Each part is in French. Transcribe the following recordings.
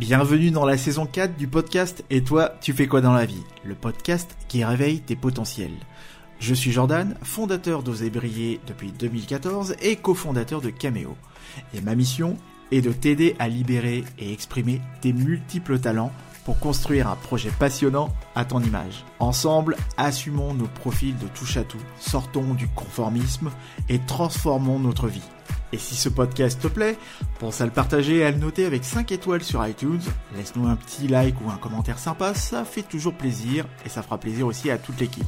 Bienvenue dans la saison 4 du podcast Et toi, tu fais quoi dans la vie? Le podcast qui réveille tes potentiels. Je suis Jordan, fondateur d'Oser Briller depuis 2014 et cofondateur de Cameo. Et ma mission est de t'aider à libérer et exprimer tes multiples talents pour construire un projet passionnant à ton image. Ensemble, assumons nos profils de touche à tout, sortons du conformisme et transformons notre vie. Et si ce podcast te plaît, pense à le partager et à le noter avec 5 étoiles sur iTunes. Laisse-nous un petit like ou un commentaire sympa, ça fait toujours plaisir et ça fera plaisir aussi à toute l'équipe.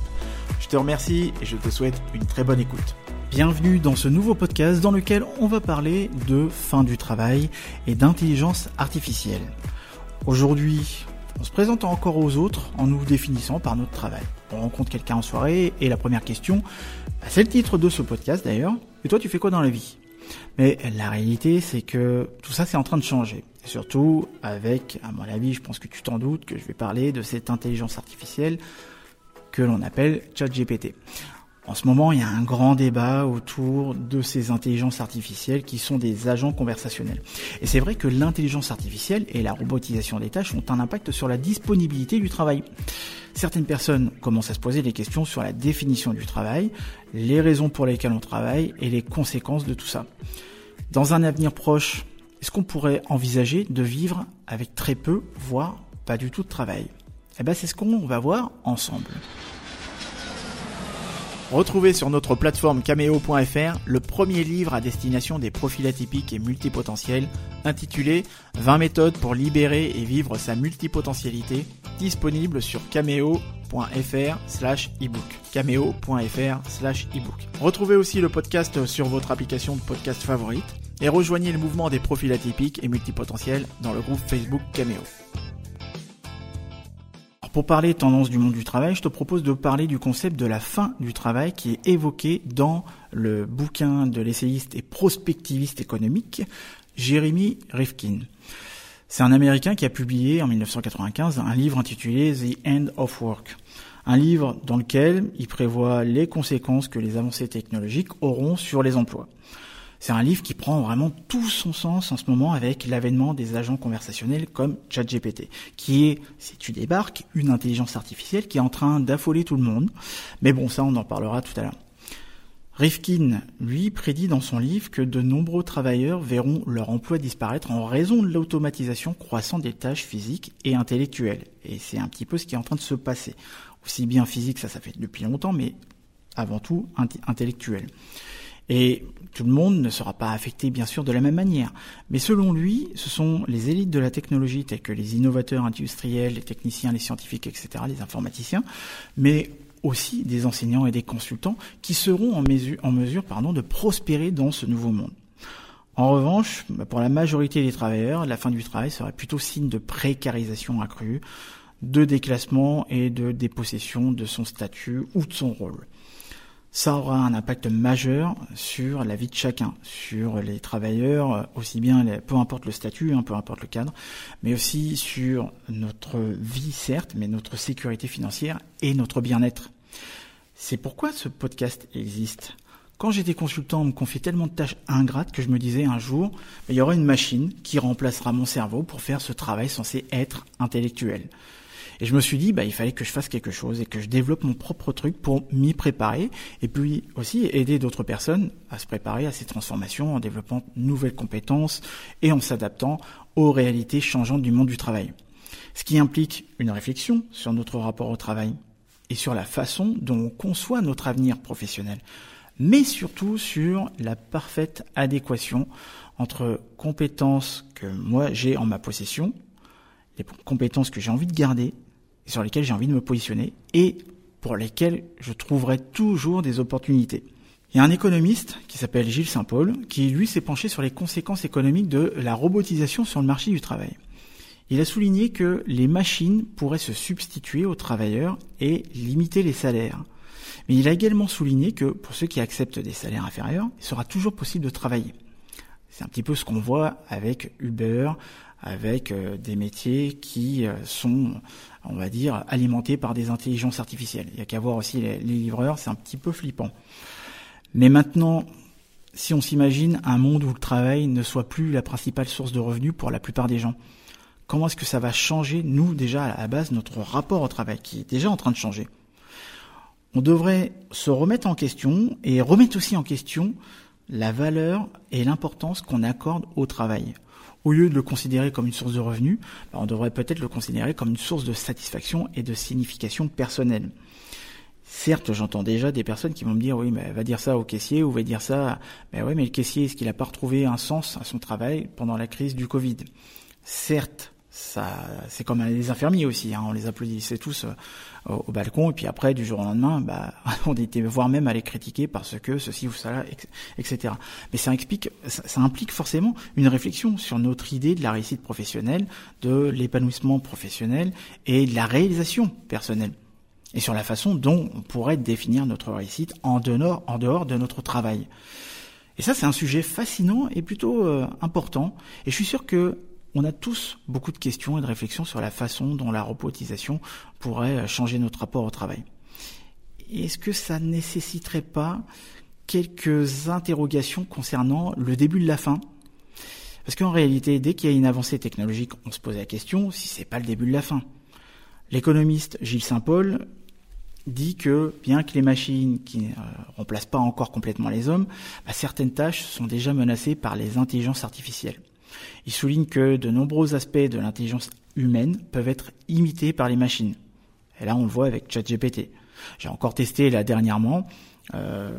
Je te remercie et je te souhaite une très bonne écoute. Bienvenue dans ce nouveau podcast dans lequel on va parler de fin du travail et d'intelligence artificielle. Aujourd'hui, on se présente encore aux autres en nous définissant par notre travail. On rencontre quelqu'un en soirée et la première question, bah, c'est le titre de ce podcast d'ailleurs. Et toi, tu fais quoi dans la vie? Mais la réalité, c'est que tout ça, c'est en train de changer. Et surtout avec, à mon avis, je pense que tu t'en doutes, que je vais parler de cette intelligence artificielle que l'on appelle ChatGPT. En ce moment, il y a un grand débat autour de ces intelligences artificielles qui sont des agents conversationnels. Et c'est vrai que l'intelligence artificielle et la robotisation des tâches ont un impact sur la disponibilité du travail. Certaines personnes commencent à se poser des questions sur la définition du travail, les raisons pour lesquelles on travaille et les conséquences de tout ça. Dans un avenir proche, est-ce qu'on pourrait envisager de vivre avec très peu, voire pas du tout de travail? Eh ben, c'est ce qu'on va voir ensemble. Retrouvez sur notre plateforme cameo.fr le premier livre à destination des profils atypiques et multipotentiels intitulé 20 méthodes pour libérer et vivre sa multipotentialité disponible sur cameo.fr slash ebook cameo.fr slash ebook Retrouvez aussi le podcast sur votre application de podcast favorite et rejoignez le mouvement des profils atypiques et multipotentiels dans le groupe Facebook Cameo. Pour parler tendance du monde du travail, je te propose de parler du concept de la fin du travail qui est évoqué dans le bouquin de l'essayiste et prospectiviste économique Jeremy Rifkin. C'est un Américain qui a publié en 1995 un livre intitulé The End of Work. Un livre dans lequel il prévoit les conséquences que les avancées technologiques auront sur les emplois. C'est un livre qui prend vraiment tout son sens en ce moment avec l'avènement des agents conversationnels comme ChatGPT, qui est, si tu débarques, une intelligence artificielle qui est en train d'affoler tout le monde. Mais bon, ça, on en parlera tout à l'heure. Rifkin, lui, prédit dans son livre que de nombreux travailleurs verront leur emploi disparaître en raison de l'automatisation croissante des tâches physiques et intellectuelles. Et c'est un petit peu ce qui est en train de se passer. Aussi bien physique, ça, ça fait depuis longtemps, mais avant tout intellectuel. Et tout le monde ne sera pas affecté bien sûr de la même manière. Mais selon lui, ce sont les élites de la technologie tels que les innovateurs industriels, les techniciens, les scientifiques, etc., les informaticiens, mais aussi des enseignants et des consultants qui seront en mesure, en mesure pardon, de prospérer dans ce nouveau monde. En revanche, bah, pour la majorité des travailleurs, la fin du travail serait plutôt signe de précarisation accrue, de déclassement et de dépossession de son statut ou de son rôle ça aura un impact majeur sur la vie de chacun, sur les travailleurs, aussi bien, peu importe le statut, hein, peu importe le cadre, mais aussi sur notre vie, certes, mais notre sécurité financière et notre bien-être. C'est pourquoi ce podcast existe. Quand j'étais consultant, on me confiait tellement de tâches ingrates que je me disais un jour, il y aura une machine qui remplacera mon cerveau pour faire ce travail censé être intellectuel. Et je me suis dit, bah, il fallait que je fasse quelque chose et que je développe mon propre truc pour m'y préparer et puis aussi aider d'autres personnes à se préparer à ces transformations en développant nouvelles compétences et en s'adaptant aux réalités changeantes du monde du travail. Ce qui implique une réflexion sur notre rapport au travail et sur la façon dont on conçoit notre avenir professionnel, mais surtout sur la parfaite adéquation entre compétences que moi j'ai en ma possession, les compétences que j'ai envie de garder sur lesquels j'ai envie de me positionner et pour lesquels je trouverai toujours des opportunités. Il y a un économiste qui s'appelle Gilles Saint-Paul qui, lui, s'est penché sur les conséquences économiques de la robotisation sur le marché du travail. Il a souligné que les machines pourraient se substituer aux travailleurs et limiter les salaires. Mais il a également souligné que pour ceux qui acceptent des salaires inférieurs, il sera toujours possible de travailler. C'est un petit peu ce qu'on voit avec Uber, avec euh, des métiers qui euh, sont, on va dire, alimentés par des intelligences artificielles. Il y a qu'à voir aussi les, livreurs, c'est un petit peu flippant. Mais maintenant, si on s'imagine un monde où le travail ne soit plus la principale source de revenus pour la plupart des gens, comment est-ce que ça va changer, nous déjà à la base, notre rapport au travail, qui est déjà en train de changer? On devrait se remettre en question et remettre aussi en question la valeur et l'importance qu'on accorde au travail. Au lieu de le considérer comme une source de revenus, ben, on devrait peut-être le considérer comme une source de satisfaction et de signification personnelle. Certes, j'entends déjà des personnes qui vont me dire oui, mais va dire ça au caissier ou va dire ça. Mais oui, mais le caissier, est-ce qu'il n'a pas retrouvé un sens à son travail pendant la crise du Covid? Certes, ça, c'est comme les infirmiers aussi. Hein, on les applaudissait tous euh, au, balcon et puis après, du jour au lendemain, bah, on était voire même à les critiquer parce que ceci ou cela, etc. Mais ça explique, ça implique forcément une réflexion sur notre idée de la réussite professionnelle, de l'épanouissement professionnel et de la réalisation personnelle et sur la façon dont on pourrait définir notre réussite en dehors, en dehors de notre travail. Et ça, c'est un sujet fascinant et plutôt euh, important. Et je suis sûr que on a tous beaucoup de questions et de réflexions sur la façon dont la robotisation pourrait euh, changer notre rapport au travail. Est-ce que ça nécessiterait pas quelques interrogations concernant le début de la fin? Parce qu'en réalité, dès qu'il y a une avancée technologique, on se pose la question si c'est pas le début de la fin. L'économiste Gilles Saint-Paul dit que bien que les machines qui ne euh, remplacent pas encore complètement les hommes, bah, certaines tâches sont déjà menacées par les intelligences artificielles. Il souligne que de nombreux aspects de l'intelligence humaine peuvent être imités par les machines. Et là, on le voit avec ChatGPT. J'ai encore testé là dernièrement. Euh,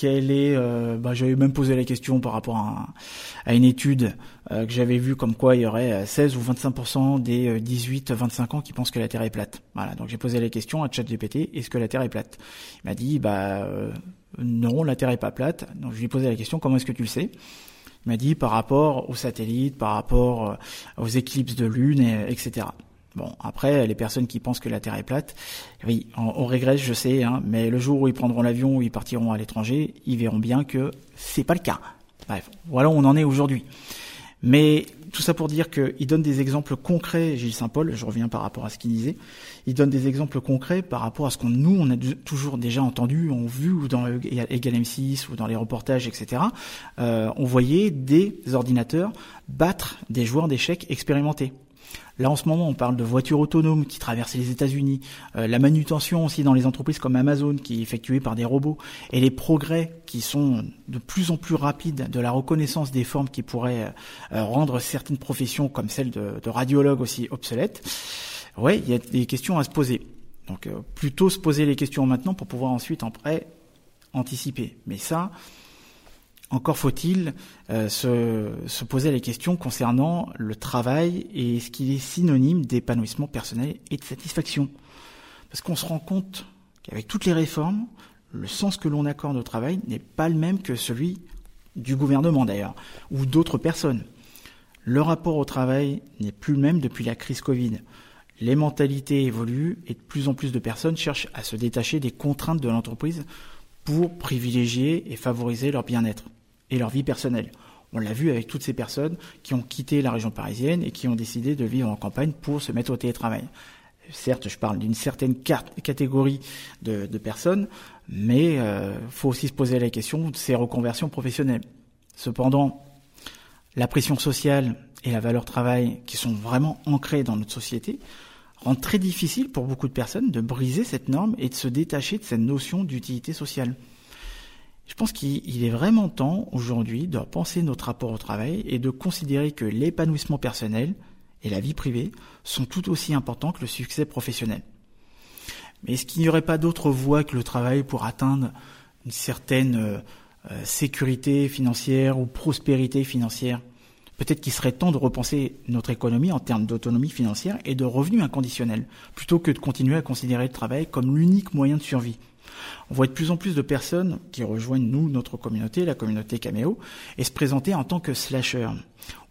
quelle est, euh, bah, j'avais même posé la question par rapport à, une étude euh, que j'avais vue comme quoi il y aurait 16 euh, ou 25% des 18-25 ans qui pensent que la Terre est plate. Voilà, donc j'ai posé la question à ChatGPT, est-ce que la Terre est plate? Il m'a dit, bah non, la Terre est pas plate. Donc je lui ai posé la question, comment est-ce que tu le sais? Il m'a dit par rapport aux satellites, par rapport aux éclipses de lune, etc. Bon, après, les personnes qui pensent que la Terre est plate, oui, on, regrette, je sais, hein, mais le jour où ils prendront l'avion ou ils partiront à l'étranger, ils verront bien que c'est pas le cas. Bref, voilà où on en est aujourd'hui. Mais tout ça pour dire qu'il donne des exemples concrets, Gilles Saint-Paul, je reviens par rapport à ce qu'il disait, il donne des exemples concrets par rapport à ce qu'on nous, on a toujours déjà entendu, on vu ou dans Egal M6 ou dans les reportages, etc. Euh, on voyait des ordinateurs battre des joueurs d'échecs expérimentés. Là, en ce moment, on parle de voitures autonomes qui traversent les États-Unis, euh, la manutention aussi dans les entreprises comme Amazon qui est effectuée par des robots, et les progrès qui sont de plus en plus rapides de la reconnaissance des formes qui pourraient euh, rendre certaines professions comme celle de, radiologue aussi obsolètes. Ouais, il y a des questions à se poser. Donc, euh, plutôt se poser les questions maintenant pour pouvoir ensuite en prêt anticiper. Mais ça, encore faut-il euh, se, poser les questions concernant le travail et ce qu'il est synonyme d'épanouissement personnel et de satisfaction. Parce qu'on se rend compte qu'avec toutes les réformes, le sens que l'on accorde au travail n'est pas le même que celui du gouvernement d'ailleurs, ou d'autres personnes. Le rapport au travail n'est plus le même depuis la crise Covid. Les mentalités évoluent et de plus en plus de personnes cherchent à se détacher des contraintes de l'entreprise pour privilégier et favoriser leur bien-être et leur vie personnelle. On l'a vu avec toutes ces personnes qui ont quitté la région parisienne et qui ont décidé de vivre en campagne pour se mettre au télétravail. Certes, je parle d'une certaine catégorie de, personnes, mais il euh, faut aussi se poser la question de ces reconversions professionnelles. Cependant, la pression sociale et la valeur travail qui sont vraiment ancrées dans notre société rendent très difficile pour beaucoup de personnes de briser cette norme et de se détacher de cette notion d'utilité sociale. Je pense qu'il est vraiment temps aujourd'hui de penser notre rapport au travail et de considérer que l'épanouissement personnel et la vie privée sont tout aussi importants que le succès professionnel. Mais est-ce qu'il n'y aurait pas d'autre voie que le travail pour atteindre une certaine euh, euh, sécurité financière ou prospérité financière? Peut-être qu'il serait temps de repenser notre économie en termes d'autonomie financière et de revenus inconditionnels, plutôt que de continuer à considérer le travail comme l'unique moyen de survie. On voit de plus en plus de personnes qui rejoignent nous, notre communauté, la communauté Cameo, et se présenter en tant que slasher,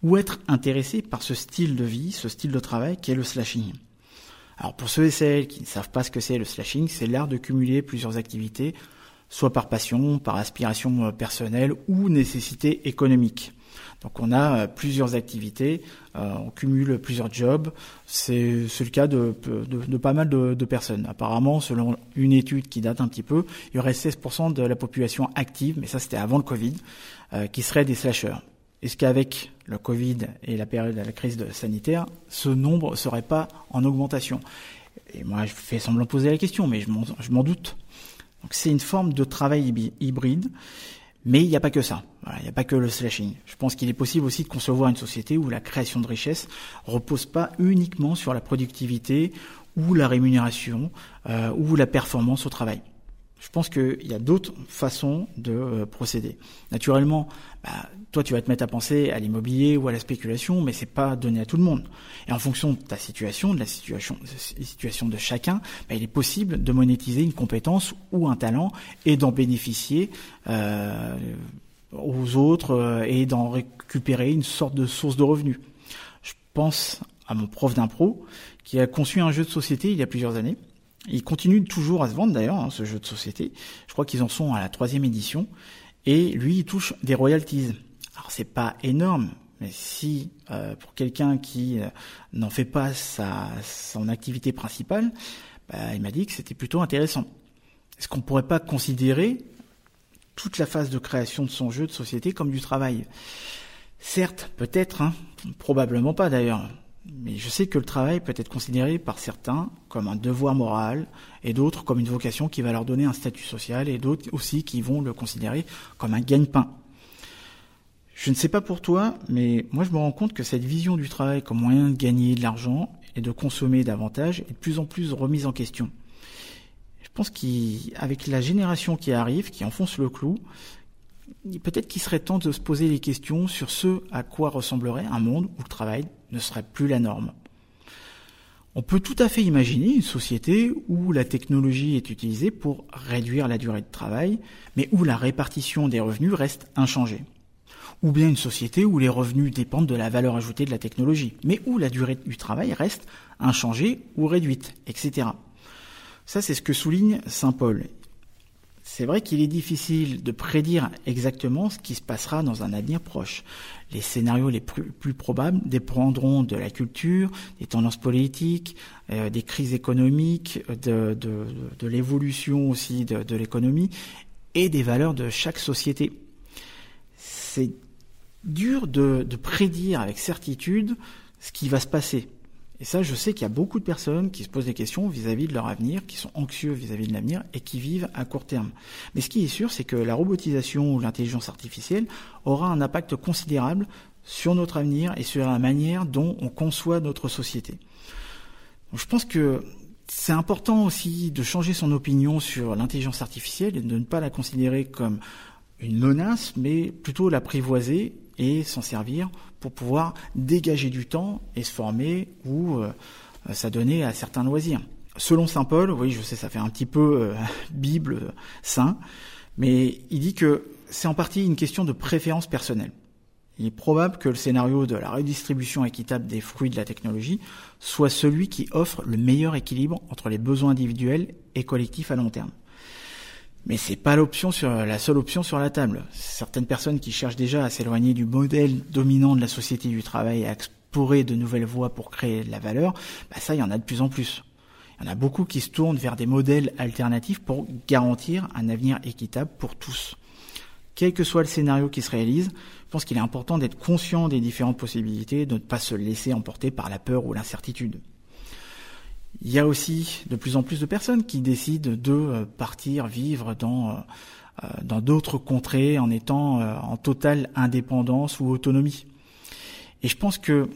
ou être intéressés par ce style de vie, ce style de travail qui est le slashing. Alors pour ceux et celles qui ne savent pas ce que c'est le slashing, c'est l'art de cumuler plusieurs activités, soit par passion, par aspiration euh, personnelle ou nécessité économique. Donc on a euh, plusieurs activités, euh, on cumule plusieurs jobs. C'est le cas de, pas mal de, personnes. Apparemment, selon une étude qui date un petit peu, il y aurait 16% de la population active, mais ça c'était avant le Covid, euh, qui seraient des slasheurs. Est-ce qu'avec le Covid et la période de la crise sanitaire, ce nombre serait pas en augmentation? Et moi, je fais semblant de poser la question, mais je m'en doute. Donc c'est une forme de travail hybride, mais il n'y a pas que ça. il n'y a pas que le slashing. Je pense qu'il est possible aussi de concevoir une société où la création de richesse repose pas uniquement sur la productivité ou la rémunération euh, ou la performance au travail. Je pense qu'il y a d'autres façons de euh, procéder. Naturellement, bah, toi, tu vas te mettre à penser à l'immobilier ou à la spéculation, mais c'est pas donné à tout le monde. Et en fonction de ta situation, de la situation, situation de chacun, bah, il est possible de monétiser une compétence ou un talent et d'en bénéficier euh, aux autres euh, et d'en récupérer une sorte de source de revenus. Je pense à mon prof d'impro qui a conçu un jeu de société il y a plusieurs années il continue toujours à se vendre d'ailleurs, hein, ce jeu de société. Je crois qu'ils en sont à la troisième édition. Et lui, il touche des royalties. Alors c'est pas énorme, mais si euh, pour quelqu'un qui euh, n'en fait pas sa, son activité principale, bah, il m'a dit que c'était plutôt intéressant. Est-ce qu'on pourrait pas considérer toute la phase de création de son jeu de société comme du travail? Certes, peut-être, hein, probablement pas d'ailleurs. Mais je sais que le travail peut être considéré par certains comme un devoir moral et d'autres comme une vocation qui va leur donner un statut social et d'autres aussi qui vont le considérer comme un gagne-pain. Je ne sais pas pour toi, mais moi je me rends compte que cette vision du travail comme moyen de gagner de l'argent et de consommer davantage est de plus en plus remise en question. Je pense qu'avec la génération qui arrive, qui enfonce le clou, peut-être qu'il serait temps de se poser les questions sur ce à quoi ressemblerait un monde où le travail ne serait plus la norme. On peut tout à fait imaginer une société où la technologie est utilisée pour réduire la durée de travail, mais où la répartition des revenus reste inchangée. Ou bien une société où les revenus dépendent de la valeur ajoutée de la technologie, mais où la durée du travail reste inchangée ou réduite, etc. Ça, c'est ce que souligne Saint Paul. C'est vrai qu'il est difficile de prédire exactement ce qui se passera dans un avenir proche. Les scénarios les plus, probables dépendront de la culture, des tendances politiques, euh, des crises économiques, de, l'évolution aussi de, l'économie et des valeurs de chaque société. C'est dur de prédire avec certitude ce qui va se passer. Et ça, je sais qu'il y a beaucoup de personnes qui se posent des questions vis-à-vis de leur avenir, qui sont anxieux vis-à-vis de l'avenir et qui vivent à court terme. Mais ce qui est sûr, c'est que la robotisation ou l'intelligence artificielle aura un impact considérable sur notre avenir et sur la manière dont on conçoit notre société. je pense que c'est important aussi de changer son opinion sur l'intelligence artificielle et de ne pas la considérer comme une menace, mais plutôt l'apprivoiser et s'en servir pour pouvoir dégager du temps et se former ou euh, s'adonner à certains loisirs. Selon Saint Paul, oui, je sais, ça fait un petit peu euh, Bible saint, mais il dit que c'est en partie une question de préférence personnelle. Il est probable que le scénario de la redistribution équitable des fruits de la technologie soit celui qui offre le meilleur équilibre entre les besoins individuels et collectifs à long terme. Mais c'est pas l'option sur la seule option sur la table. Certaines personnes qui cherchent déjà à s'éloigner du modèle dominant de la société du travail et à explorer de nouvelles voies pour créer de la valeur, bah ça il y en a de plus en plus. Il y en a beaucoup qui se tournent vers des modèles alternatifs pour garantir un avenir équitable pour tous. Quel que soit le scénario qui se réalise, je pense qu'il est important d'être conscient des différentes possibilités, de ne pas se laisser emporter par la peur ou l'incertitude. Il y a aussi de plus en plus de personnes qui décident de euh, partir vivre dans euh, euh, dans d'autres contrées en étant en totale indépendance ou autonomie. Et je pense que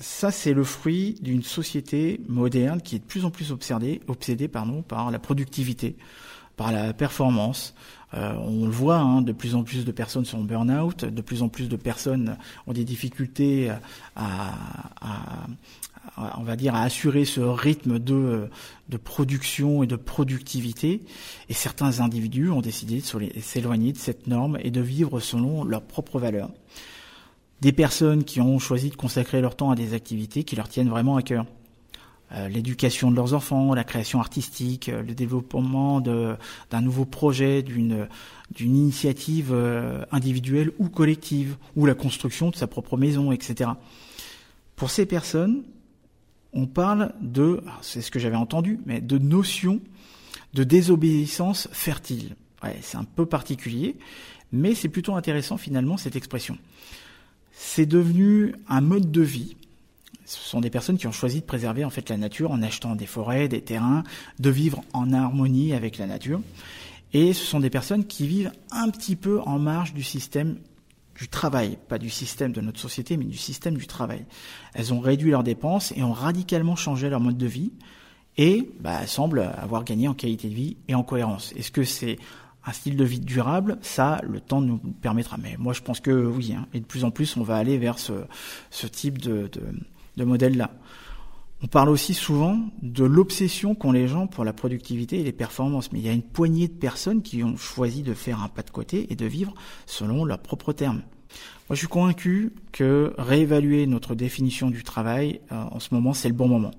ça, c'est le fruit d'une société moderne qui est de plus en plus obsédée, obsédée pardon, par la productivité, par la performance. On le voit, hein, de plus en plus de personnes sont en burn-out, de plus en plus de personnes ont des difficultés à, à, on va dire, à assurer ce rythme de, de production et de productivité. Et certains individus ont décidé de s'éloigner de cette norme et de vivre selon leurs propres valeurs. Des personnes qui ont choisi de consacrer leur temps à des activités qui leur tiennent vraiment à cœur. Euh, l'éducation de leurs enfants, la création artistique, le développement d'un nouveau projet, d'une initiative euh, individuelle ou collective, ou la construction de sa propre maison, etc. Pour ces personnes, on parle de, c'est ce que j'avais entendu, mais de notion de désobéissance fertile. c'est un peu particulier, mais c'est plutôt intéressant finalement cette expression. c'est devenu un mode de vie. Ce sont des personnes qui ont choisi de préserver en fait la nature en achetant des forêts, des terrains, de vivre en harmonie avec la nature. Et ce sont des personnes qui vivent un petit peu en marge du système du travail, pas du système de notre société, mais du système du travail. Elles ont réduit leurs dépenses et ont radicalement changé leur mode de vie et bah, semblent avoir gagné en qualité de vie et en cohérence. Est-ce que c'est un style de vie durable? Ça, le temps nous permettra. Mais moi, je pense que oui. Hein. Et de plus en plus, on va aller vers ce, type de, de modèle-là. On parle aussi souvent de l'obsession qu'ont les gens pour la productivité et les performances, mais il y a une poignée de personnes qui ont choisi de faire un pas de côté et de vivre selon leurs propres termes. Moi, je suis convaincu que réévaluer notre définition du travail euh, en ce moment, c'est le bon moment.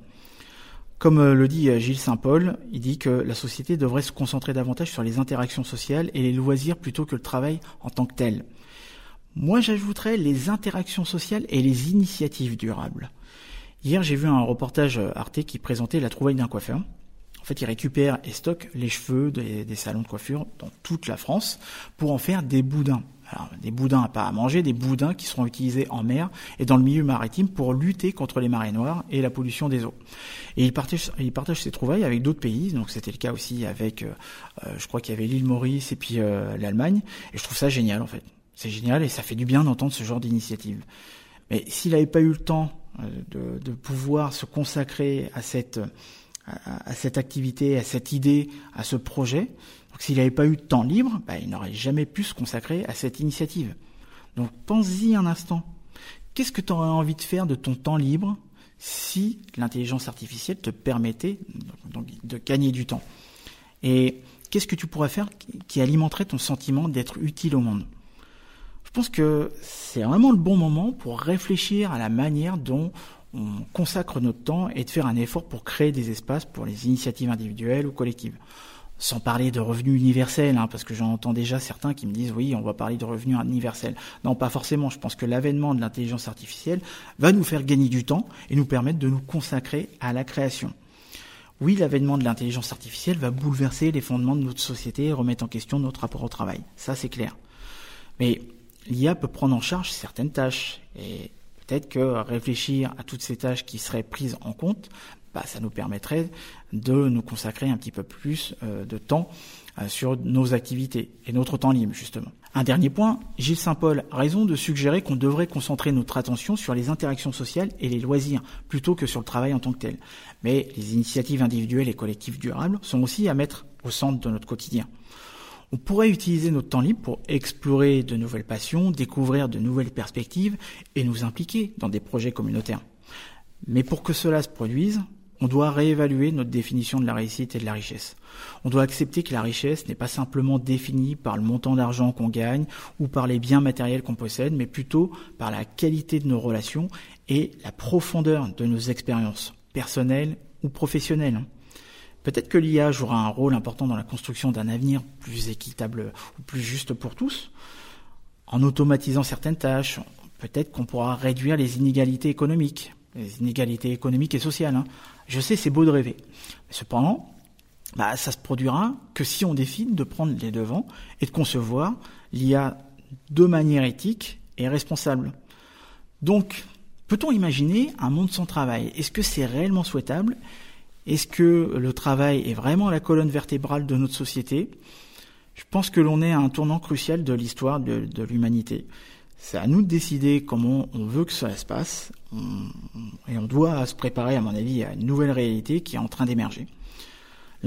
Comme euh, le dit euh, Gilles Saint-Paul, il dit que la société devrait se concentrer davantage sur les interactions sociales et les loisirs plutôt que le travail en tant que tel. Moi, j'ajouterais les interactions sociales et les initiatives durables. Hier, j'ai vu un reportage euh, Arte qui présentait la trouvaille d'un coiffeur. En fait, il récupère et stocke les cheveux des, salons de coiffure dans toute la France pour en faire des boudins. Alors, des boudins à pas à manger, des boudins qui seront utilisés en mer et dans le milieu maritime pour lutter contre les marées noires et la pollution des eaux. Et il partage, il ses trouvailles avec d'autres pays. Donc, c'était le cas aussi avec, euh, euh je crois qu'il y avait l'île Maurice et puis l'Allemagne. Et je trouve ça génial, en fait. C'est génial et ça fait du bien d'entendre ce genre d'initiative. Mais s'il n'avait pas eu le temps de, de, pouvoir se consacrer à cette, à, cette activité, à cette idée, à ce projet. Donc s'il n'avait pas eu de temps libre, bah, il n'aurait jamais pu se consacrer à cette initiative. Donc pense-y un instant. Qu'est-ce que tu aurais envie de faire de ton temps libre si l'intelligence artificielle te permettait de gagner du temps? Et qu'est-ce que tu pourrais faire qui alimenterait ton sentiment d'être utile au monde? Pense que c'est vraiment le bon moment pour réfléchir à la manière dont on consacre notre temps et de faire un effort pour créer des espaces pour les initiatives individuelles ou collectives. Sans parler de revenus universels, hein, parce que j'en entends déjà certains qui me disent oui, on va parler de revenus universels. Non, pas forcément. Je pense que l'avènement de l'intelligence artificielle va nous faire gagner du temps et nous permettre de nous consacrer à la création. Oui, l'avènement de l'intelligence artificielle va bouleverser les fondements de notre société et remettre en question notre rapport au travail. Ça, c'est clair. Mais l'IA peut prendre en charge certaines tâches. Et peut-être que réfléchir à toutes ces tâches qui seraient prises en compte, bah, ça nous permettrait de nous consacrer un petit peu plus euh, de temps euh, sur nos activités et notre temps libre, justement. Un dernier point, Gilles Saint-Paul a raison de suggérer qu'on devrait concentrer notre attention sur les interactions sociales et les loisirs, plutôt que sur le travail en tant que tel. Mais les initiatives individuelles et collectives durables sont aussi à mettre au centre de notre quotidien. On pourrait utiliser notre temps libre pour explorer de nouvelles passions, découvrir de nouvelles perspectives et nous impliquer dans des projets communautaires. Mais pour que cela se produise, on doit réévaluer notre définition de la réussite et de la richesse. On doit accepter que la richesse n'est pas simplement définie par le montant d'argent qu'on gagne ou par les biens matériels qu'on possède, mais plutôt par la qualité de nos relations et la profondeur de nos expériences personnelles ou professionnelles. Peut-être que l'IA jouera un rôle important dans la construction d'un avenir plus équitable ou plus juste pour tous. En automatisant certaines tâches, peut-être qu'on pourra réduire les inégalités économiques, les inégalités économiques et sociales. Hein. Je sais, c'est beau de rêver. Cependant, bah, ça se produira que si on décide de prendre les devants et de concevoir l'IA de manière éthique et responsable. Donc, peut-on imaginer un monde sans travail? Est-ce que c'est réellement souhaitable? Est-ce que le travail est vraiment la colonne vertébrale de notre société? Je pense que l'on est à un tournant crucial de l'histoire de, l'humanité. C'est à nous de décider comment on veut que cela se passe. et on doit se préparer, à mon avis, à une nouvelle réalité qui est en train d'émerger.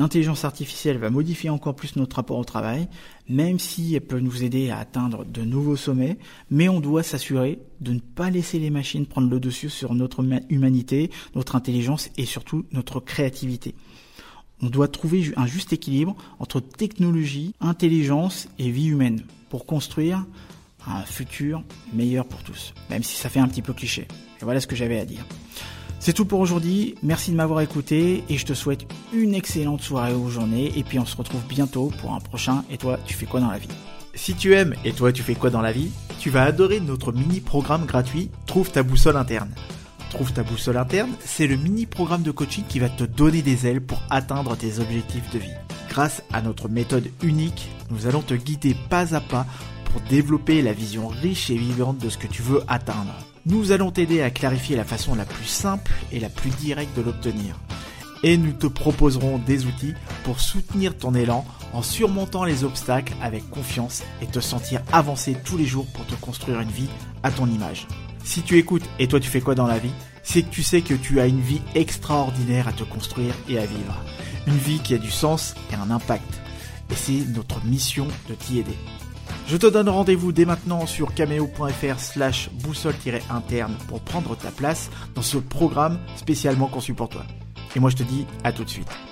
L'intelligence artificielle va modifier encore plus notre rapport au travail, même si elle peut nous aider à atteindre de nouveaux sommets, mais on doit s'assurer de ne pas laisser les machines prendre le dessus sur notre humanité, notre intelligence et surtout notre créativité. On doit trouver un juste équilibre entre technologie, intelligence et vie humaine pour construire un futur meilleur pour tous, même si ça fait un petit peu cliché. Voilà ce que j'avais à dire. C'est tout pour aujourd'hui. Merci de m'avoir écouté et je te souhaite une excellente soirée ou journée. Et puis on se retrouve bientôt pour un prochain Et toi, tu fais quoi dans la vie? Si tu aimes Et toi, tu fais quoi dans la vie? Tu vas adorer notre mini-programme gratuit Trouve ta boussole interne. Trouve ta boussole interne, c'est le mini-programme de coaching qui va te donner des ailes pour atteindre tes objectifs de vie. Grâce à notre méthode unique, nous allons te guider pas à pas pour développer la vision riche et vivante de ce que tu veux atteindre. Nous allons t'aider à clarifier la façon la plus simple et la plus directe de l'obtenir. Et nous te proposerons des outils pour soutenir ton élan en surmontant les obstacles avec confiance et te sentir avancer tous les jours pour te construire une vie à ton image. Si tu écoutes et toi tu fais quoi dans la vie, c'est que tu sais que tu as une vie extraordinaire à te construire et à vivre. Une vie qui a du sens et un impact. Et c'est notre mission de t'y aider. Je te donne rendez-vous dès maintenant sur cameo.fr slash boussole-interne pour prendre ta place dans ce programme spécialement conçu pour toi. Et moi je te dis à tout de suite.